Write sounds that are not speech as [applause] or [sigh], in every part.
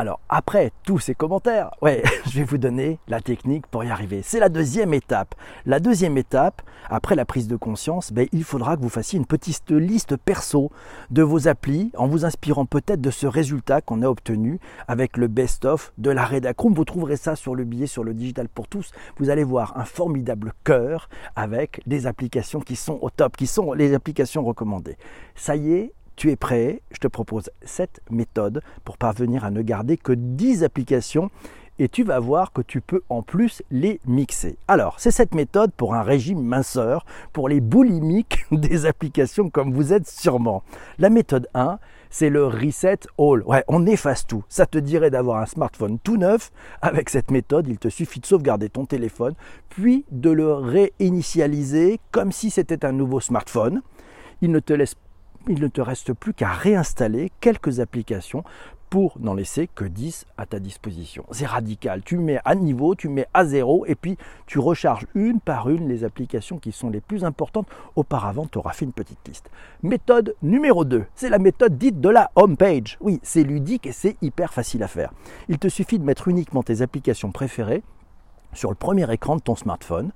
Alors après tous ces commentaires, ouais, [laughs] je vais vous donner la technique pour y arriver. C'est la deuxième étape. La deuxième étape, après la prise de conscience, ben, il faudra que vous fassiez une petite liste perso de vos applis en vous inspirant peut-être de ce résultat qu'on a obtenu avec le best-of de la Redacroom. Vous trouverez ça sur le billet sur le digital pour tous. Vous allez voir un formidable cœur avec des applications qui sont au top, qui sont les applications recommandées. Ça y est, tu es prêt? Je te propose cette méthode pour parvenir à ne garder que 10 applications et tu vas voir que tu peux en plus les mixer. Alors, c'est cette méthode pour un régime minceur, pour les boulimiques [laughs] des applications comme vous êtes sûrement. La méthode 1, c'est le reset all. Ouais, on efface tout. Ça te dirait d'avoir un smartphone tout neuf. Avec cette méthode, il te suffit de sauvegarder ton téléphone, puis de le réinitialiser comme si c'était un nouveau smartphone. Il ne te laisse il ne te reste plus qu'à réinstaller quelques applications pour n'en laisser que 10 à ta disposition. C'est radical. Tu mets à niveau, tu mets à zéro et puis tu recharges une par une les applications qui sont les plus importantes. Auparavant, tu auras fait une petite liste. Méthode numéro 2, c'est la méthode dite de la home page. Oui, c'est ludique et c'est hyper facile à faire. Il te suffit de mettre uniquement tes applications préférées sur le premier écran de ton smartphone.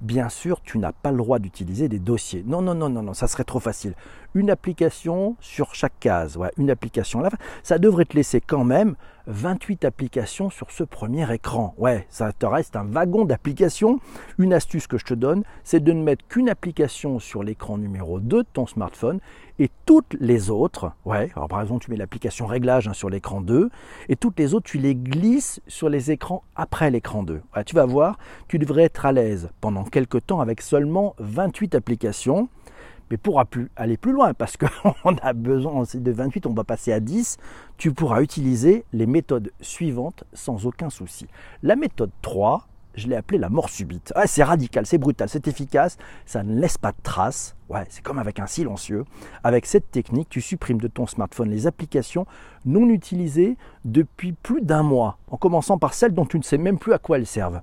Bien sûr, tu n'as pas le droit d'utiliser des dossiers. Non, non, non, non, non, ça serait trop facile. Une application sur chaque case, une application là, ça devrait te laisser quand même 28 applications sur ce premier écran. Ouais, ça te reste un wagon d'applications. Une astuce que je te donne, c'est de ne mettre qu'une application sur l'écran numéro 2 de ton smartphone et toutes les autres, ouais, alors par exemple tu mets l'application réglage hein, sur l'écran 2 et toutes les autres tu les glisses sur les écrans après l'écran 2. tu vas voir, tu devrais être à l'aise pendant quelques temps avec seulement 28 applications mais pourra plus aller plus loin parce qu'on [laughs] a besoin de 28, on va passer à 10. Tu pourras utiliser les méthodes suivantes sans aucun souci. La méthode 3, je l'ai appelée la mort subite. C'est radical, c'est brutal, c'est efficace, ça ne laisse pas de traces. Ouais, c'est comme avec un silencieux. Avec cette technique, tu supprimes de ton smartphone les applications non utilisées depuis plus d'un mois, en commençant par celles dont tu ne sais même plus à quoi elles servent.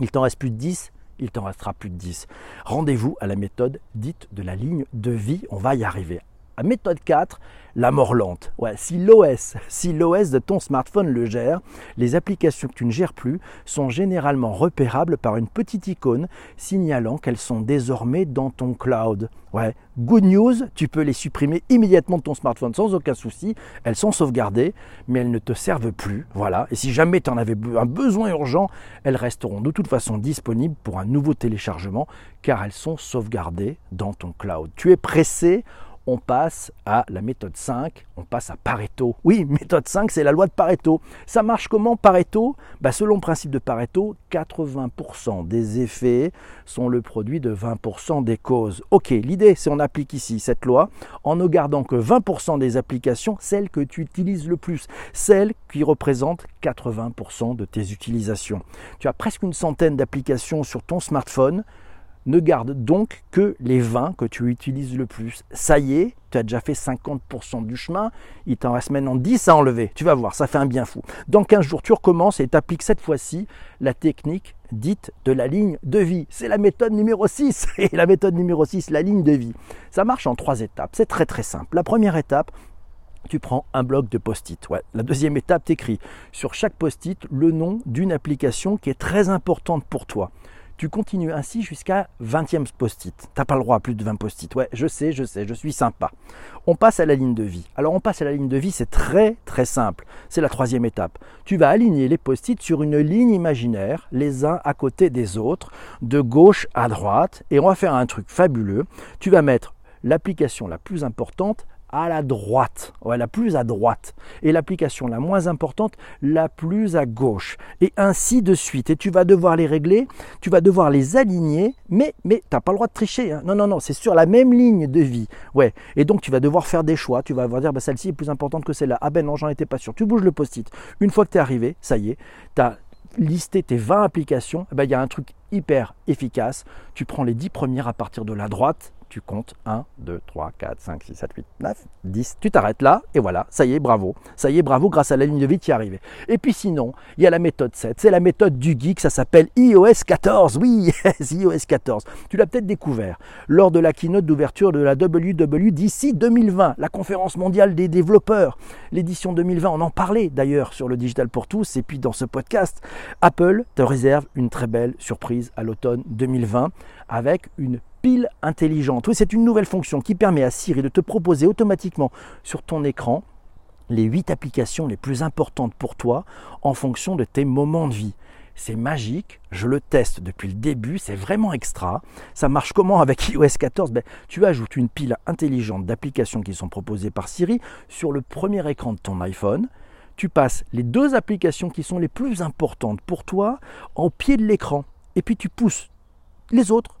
Il t'en reste plus de 10 il t'en restera plus de 10. Rendez-vous à la méthode dite de la ligne de vie, on va y arriver. À méthode 4, la mort lente. Ouais, si l'OS, [laughs] si l'OS de ton smartphone le gère, les applications que tu ne gères plus sont généralement repérables par une petite icône signalant qu'elles sont désormais dans ton cloud. Ouais, good news, tu peux les supprimer immédiatement de ton smartphone sans aucun souci. Elles sont sauvegardées, mais elles ne te servent plus. Voilà. Et si jamais tu en avais un besoin urgent, elles resteront de toute façon disponibles pour un nouveau téléchargement car elles sont sauvegardées dans ton cloud. Tu es pressé on passe à la méthode 5, on passe à Pareto. Oui, [laughs] méthode 5, c'est la loi de Pareto. Ça marche comment Pareto? Bah, Selon le principe de Pareto, 80% des effets sont le produit de 20% des causes. Ok, l'idée, c'est on applique ici cette loi en ne gardant que 20% des applications, celles que tu utilises le plus, celles qui représentent 80% de tes utilisations. Tu as presque une centaine d'applications sur ton smartphone ne garde donc que les 20 que tu utilises le plus. Ça y est, tu as déjà fait 50% du chemin, il t'en reste maintenant 10 à enlever. Tu vas voir, ça fait un bien fou. Dans 15 jours, tu recommences et tu appliques cette fois-ci la technique dite de la ligne de vie. C'est la méthode numéro 6. [laughs] Et la méthode numéro 6, la ligne de vie. Ça marche en trois étapes. C'est très très simple. La première étape, tu prends un bloc de post-it. Ouais. La deuxième étape, tu écris sur chaque post-it le nom d'une application qui est très importante pour toi. Tu continues ainsi jusqu'à 20e post-it. T'as pas le droit à plus de 20 post-it. Ouais, je sais, je sais, je suis sympa. On passe à la ligne de vie. Alors on passe à la ligne de vie, c'est très très simple. C'est la troisième étape. Tu vas aligner les post-it sur une ligne imaginaire, les uns à côté des autres, de gauche à droite, et on va faire un truc fabuleux. Tu vas mettre l'application la plus importante à la droite, ouais, la plus à droite, et l'application la moins importante, la plus à gauche, et ainsi de suite. Et tu vas devoir les régler, tu vas devoir les aligner, mais, mais tu n'as pas le droit de tricher. Hein. Non, non, non, c'est sur la même ligne de vie. Ouais. Et donc tu vas devoir faire des choix, tu vas devoir dire, bah, celle-ci est plus importante que celle-là. Ah ben non, j'en étais pas sûr. Tu bouges le post-it. Une fois que tu es arrivé, ça y est, tu as listé tes 20 applications, eh ben, il y a un truc hyper efficace. Tu prends les 10 premières à partir de la droite, tu comptes 1, 2, 3, 4, 5, 6, 7, 8, 9, 10. Tu t'arrêtes là et voilà, ça y est, bravo. Ça y est, bravo, grâce à la ligne de vie, tu y es. Et puis sinon, il y a la méthode 7. C'est la méthode du geek, ça s'appelle iOS 14. Oui, [laughs] iOS 14. Tu l'as peut-être découvert lors de la keynote d'ouverture de la WWDC 2020, la conférence mondiale des développeurs. L'édition 2020, on en parlait d'ailleurs sur le Digital pour tous et puis dans ce podcast. Apple te réserve une très belle surprise à l'automne 2020 avec une pile intelligente. Oui, c'est une nouvelle fonction qui permet à Siri de te proposer automatiquement sur ton écran les 8 applications les plus importantes pour toi en fonction de tes moments de vie. C'est magique, je le teste depuis le début, c'est vraiment extra. Ça marche comment avec [laughs] iOS 14 ben, Tu ajoutes une pile intelligente d'applications qui sont proposées par Siri sur le premier écran de ton iPhone. Tu passes les deux applications qui sont les plus importantes pour toi au pied de l'écran. Et puis tu pousses les autres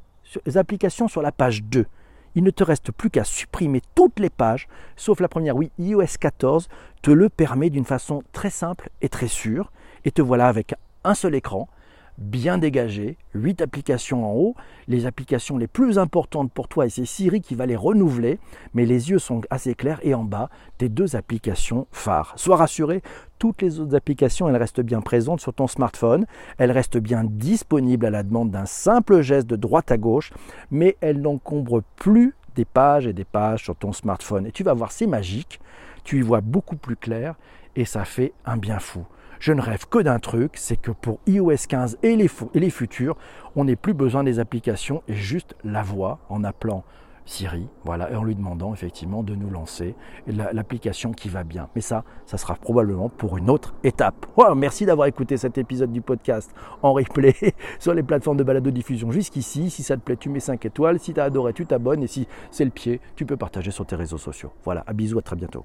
applications sur la page 2. Il ne te reste plus qu'à supprimer toutes les pages, sauf la première. Oui, iOS 14 te le permet d'une façon très simple et très sûre. Et te voilà avec un seul écran, bien dégagé, 8 applications en haut, les applications les plus importantes pour toi et c'est Siri qui va les renouveler, mais les yeux sont assez clairs et en bas, tes deux applications phares. Sois rassuré, toutes les autres applications, elles restent bien présentes sur ton smartphone, elles restent bien disponibles à la demande d'un simple geste de droite à gauche, mais elles n'encombrent plus des pages et des pages sur ton smartphone. Et tu vas voir, c'est magique, tu y vois beaucoup plus clair et ça fait un bien fou. Je ne rêve que d'un truc, c'est que pour iOS 15 et les, futurs, on n'ait plus besoin des applications et juste la voix en appelant Siri, voilà, et en lui demandant effectivement de nous lancer l'application qui va bien. Mais ça, ça sera probablement pour une autre étape. merci d'avoir écouté cet épisode du podcast en replay [laughs] sur les plateformes de balado diffusion jusqu'ici. Si ça te plaît, tu mets 5 étoiles. Si tu as adoré, tu t'abonnes. Et si c'est le pied, tu peux partager sur tes réseaux sociaux. Voilà, à bisous, à très bientôt.